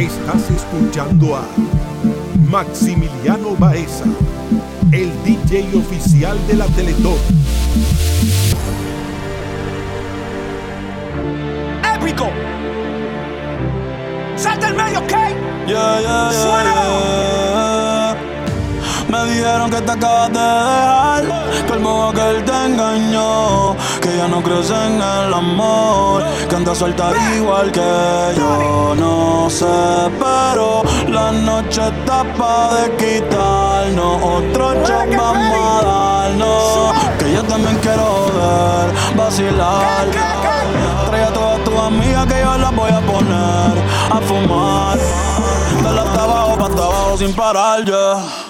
Estás escuchando a Maximiliano Baeza, el DJ oficial de la Teletón. ¡Épico! ¡Salta el medio, ¿ok? Yeah, yeah. Me dijeron que te acabas de dejar. Que el modo que él te engañó. Que ya no crees en el amor. Que andas suelta igual que yo. No sé, pero la noche está pa' de quitarnos. Otro shot vamos a darnos. Que yo también quiero ver vacilar. Trae a todas tus amigas que yo las voy a poner a fumar. De la hasta abajo, pa' hasta abajo sin parar, ya.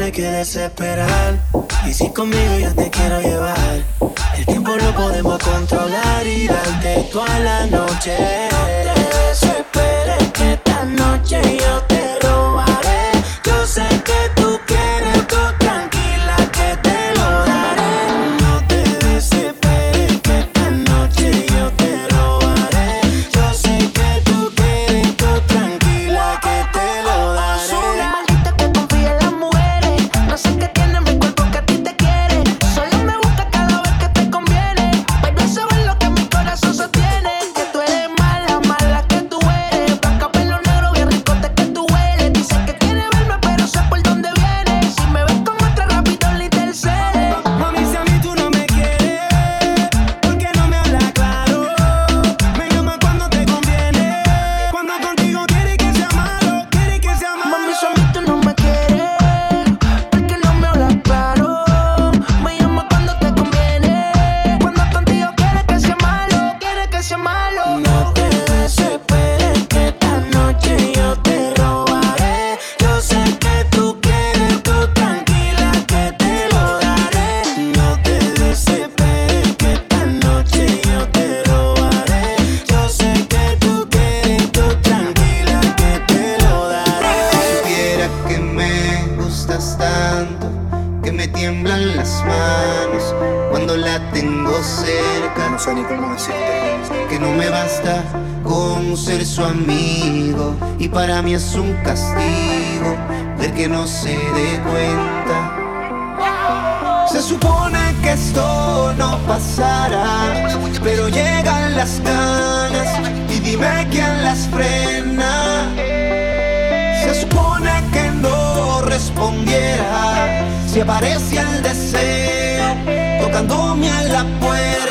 tienes que desesperar. Y si conmigo yo te quiero llevar, el tiempo lo podemos controlar y darte toda la noche. No te desesperes que esta noche yo te es un castigo del que no se dé cuenta. Se supone que esto no pasará, pero llegan las ganas y dime quién las frena. Se supone que no respondiera si aparece el deseo tocándome a la puerta.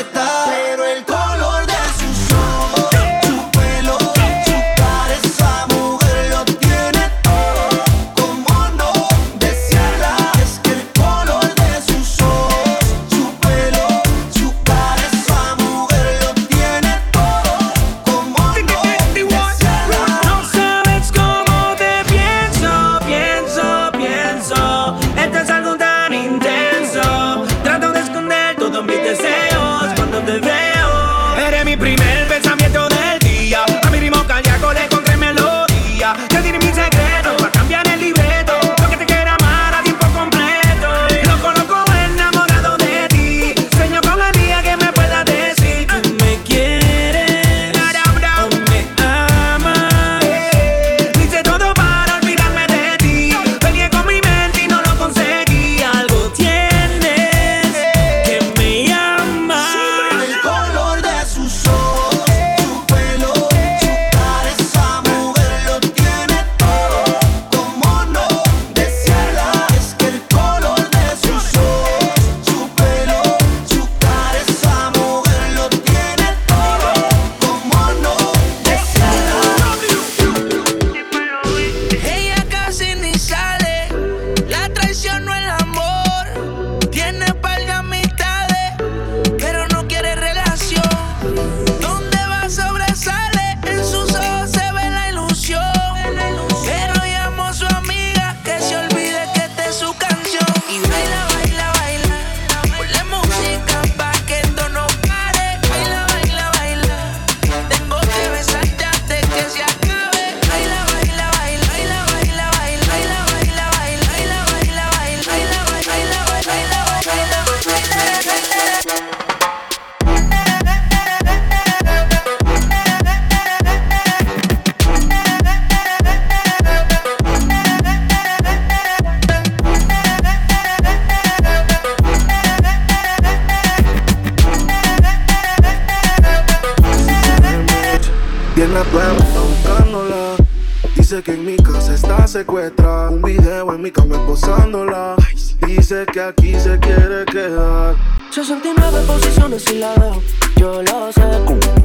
si la dejo. Yo lo sé,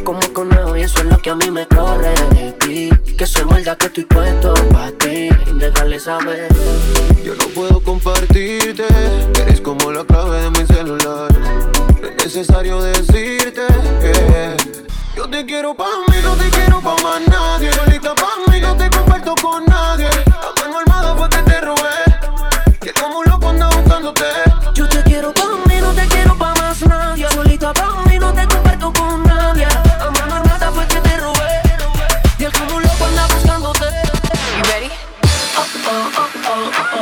como conejo y eso es lo que a mí me corre de ti. Que se muerda que estoy puesto para ti, déjale saber. Yo no puedo compartirte, eres como la clave de mi celular. No es necesario decirte que yo te quiero pa' mí, no te quiero pa' más nadie. Solita pa' mí, no te comparto con nadie. La mano armada te robé, que como loco ando buscándote. Yo te quiero pa' mí, no te quiero pa' solito abajo y no te comparto con nadie. A mano armada fue que te robé. Y el como loco anda buscándote. You ready? Oh, oh, oh, oh, oh.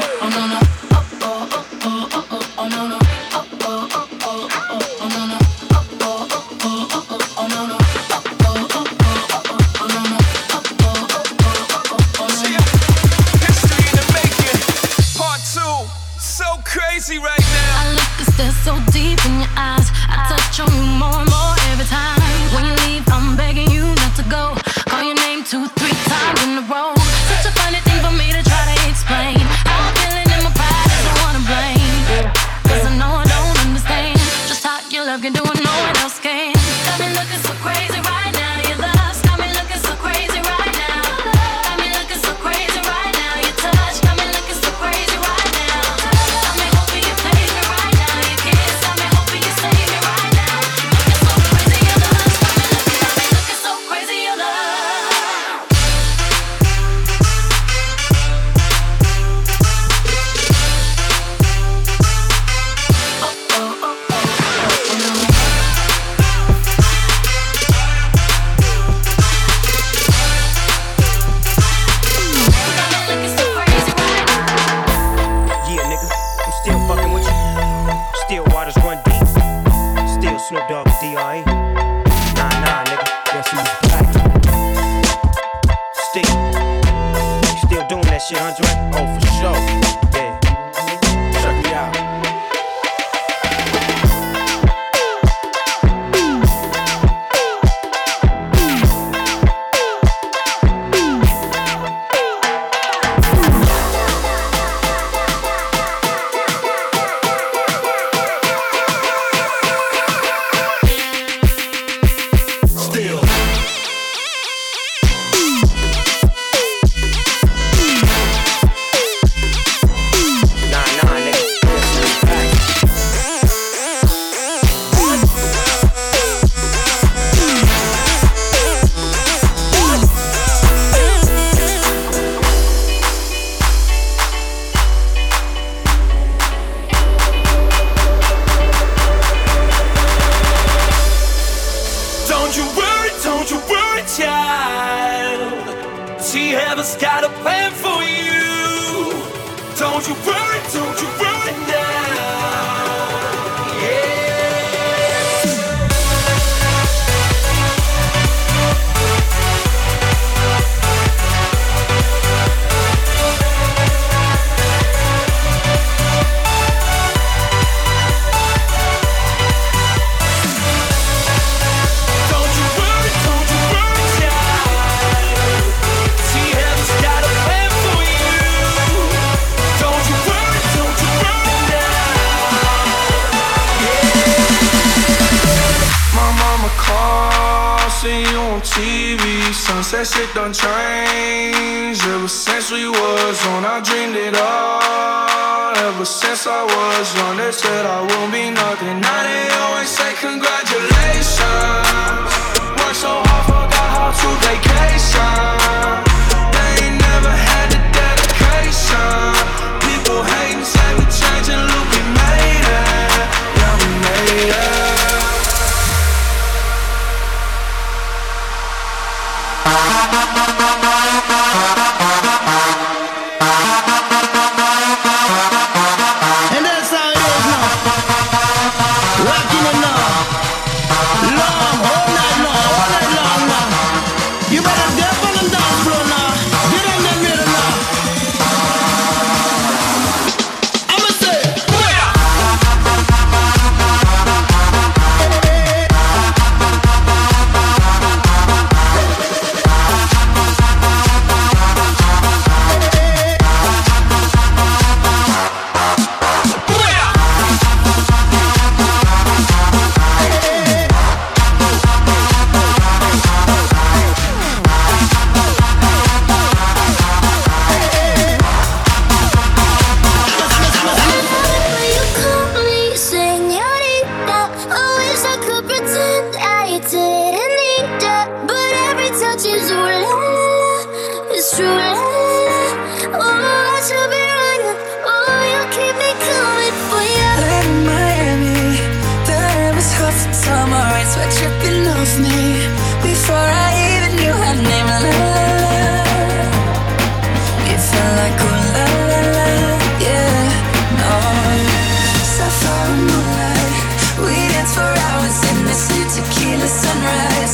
shit done changed ever since we was on. I dreamed it all. Ever since I was young, they said I won't be nothing. Now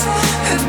have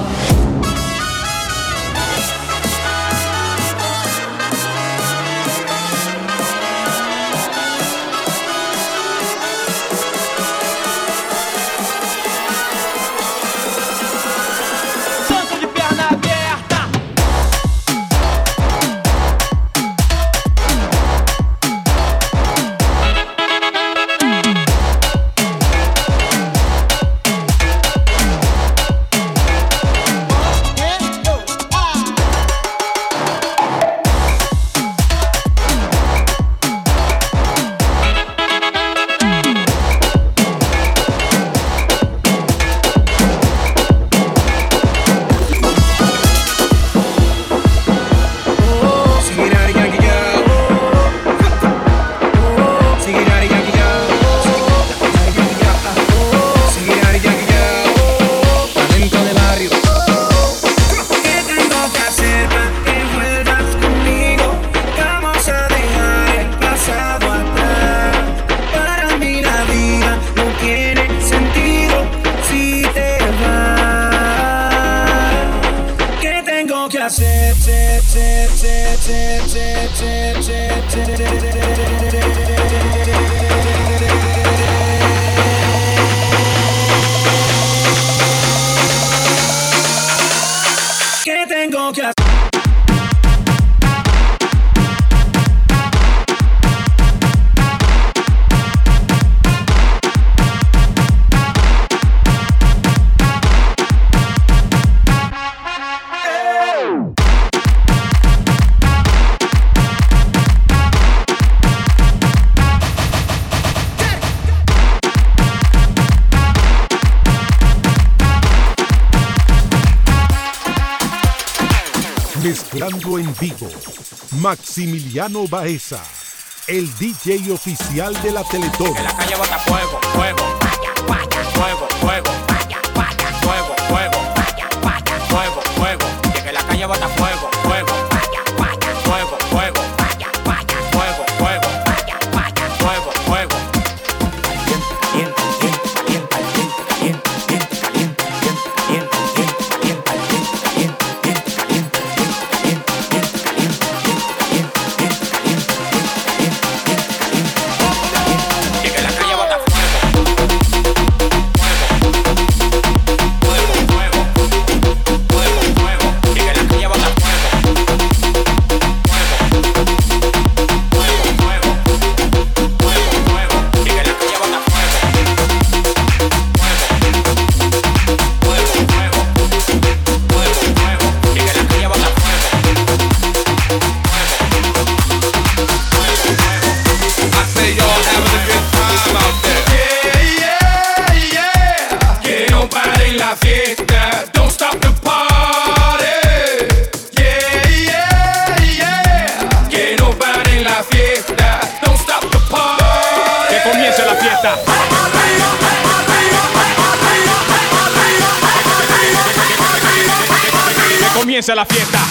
Tip, tip, tip, tip, tip, tip, tip, tip. Vigo, Maximiliano Baeza, el DJ oficial de la Teletón. La calle fuego. Que comience la fiesta.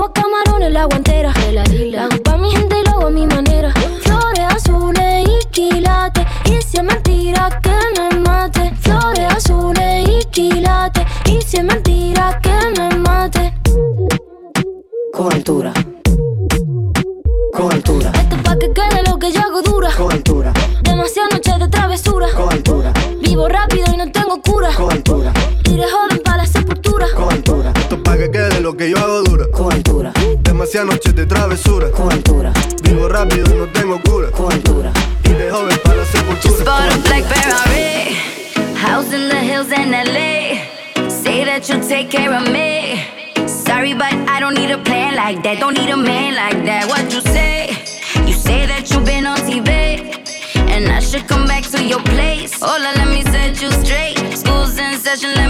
Llevo camarones en la guantera. Hago pa' mi gente y lo hago a mi manera. Flores azules y quilates. Y si es mentira que me mate. Flores azules y quilates. Y si es mentira que me mate. Con altura. Con altura. Esto es pa' que quede lo que yo hago dura. Con altura. Demasiadas noches de travesura. Con altura. Vivo rápido y no tengo cura. Con altura. De joven para la sepultura. Con altura. Esto es pa' que quede lo que yo hago dura. Demasiadas noches de travesura. Con altura. Vivo rápido no tengo cura. Con altura. Y de joven para la sepultura. Bought a black Ferrari, house in the hills in LA. Say that you'll take care of me. Sorry, but I don't need a plan like that. Don't need a man like that. What you say? You say that you've been on TV. And I should come back to your place. Hola, let me set you straight. School's in session, let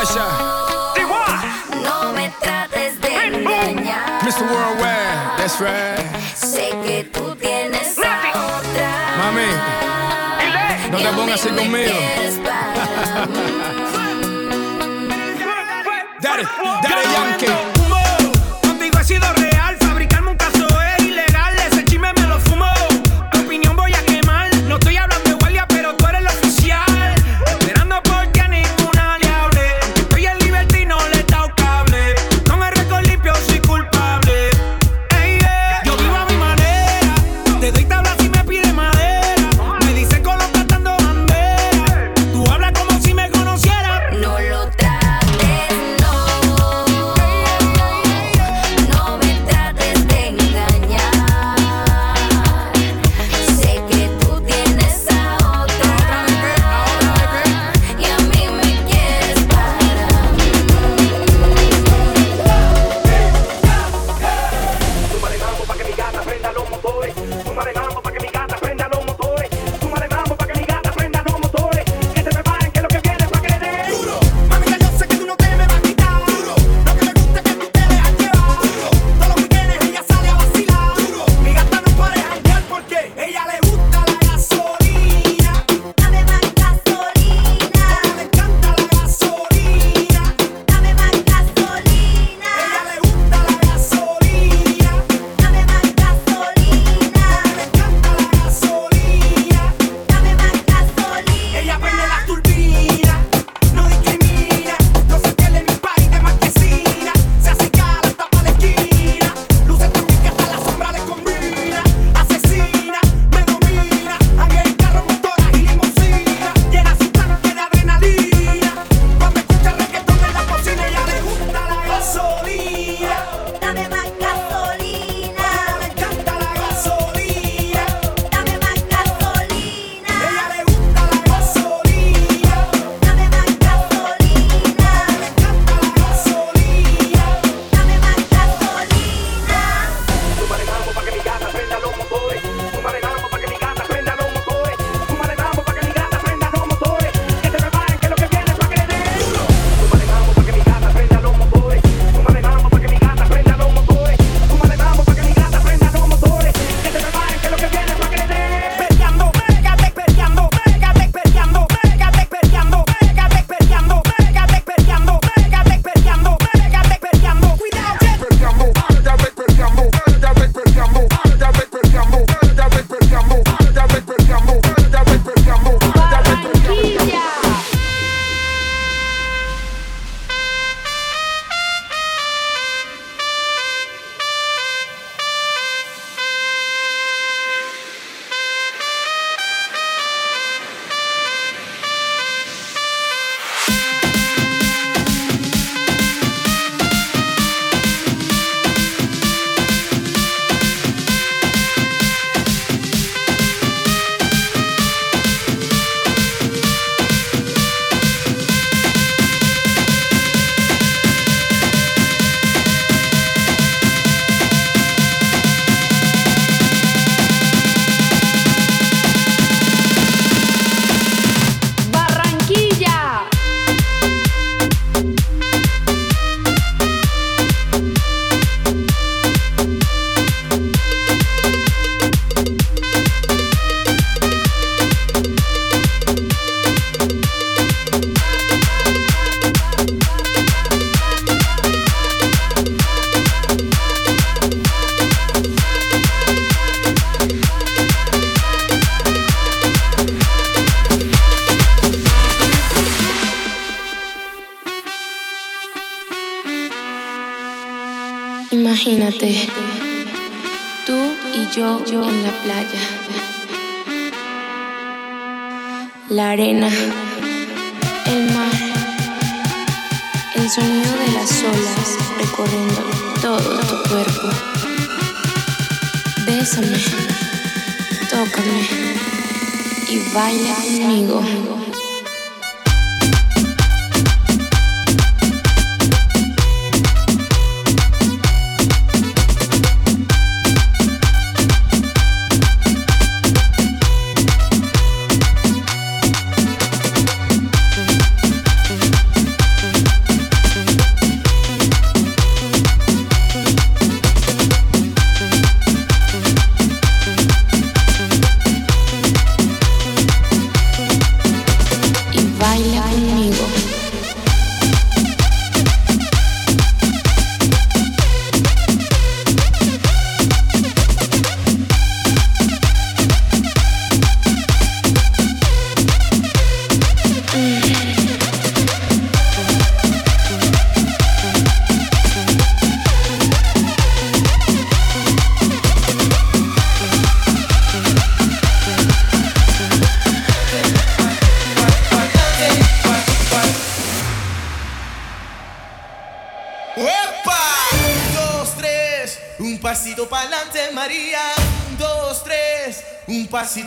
Natasha, No me trates de engañar. Mr. Worldwide, that's right. Sé que tú tienes a otra. Mami, no te pongas así conmigo. Daddy Daddy Yankee.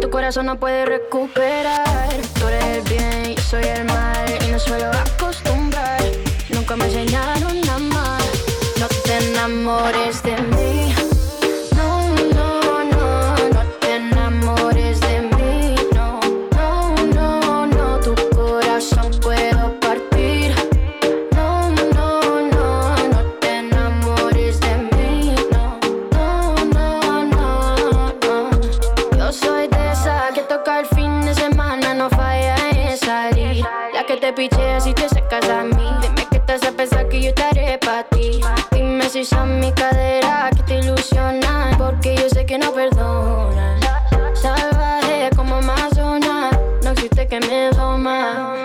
tu corazón no puede recuperar. Tú eres el bien, yo soy el mal y no suelo acostumbrar. Nunca me enseñaron nada más. No te enamores de te te sacas a mí. Dime que estás a pensar que yo estaré para ti. Dime si son mi cadera que te ilusionan. Porque yo sé que no perdonas. Salvaje como Amazonas. No existe que me doma.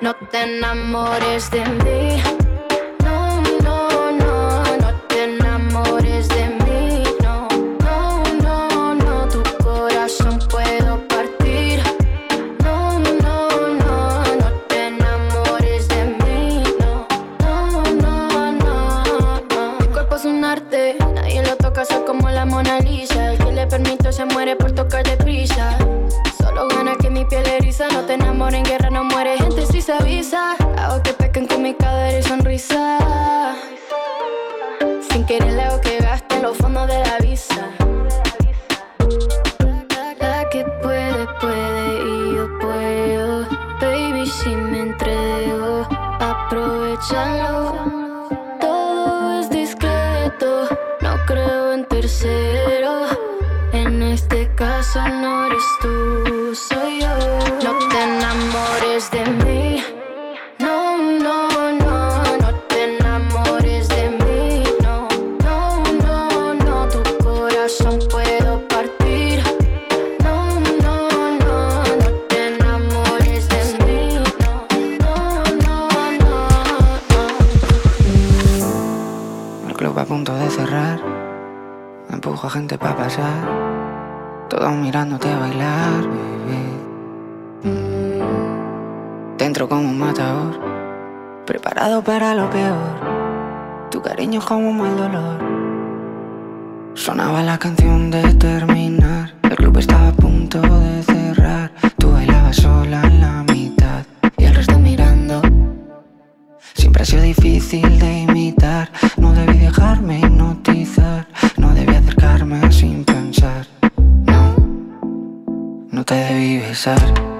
No te enamores de mí Escúchalo, todo es discreto, no creo en tercero, en este caso no eres tú. no te debí besar.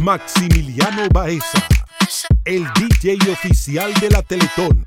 Maximiliano Baeza, el DJ oficial de la Teletón.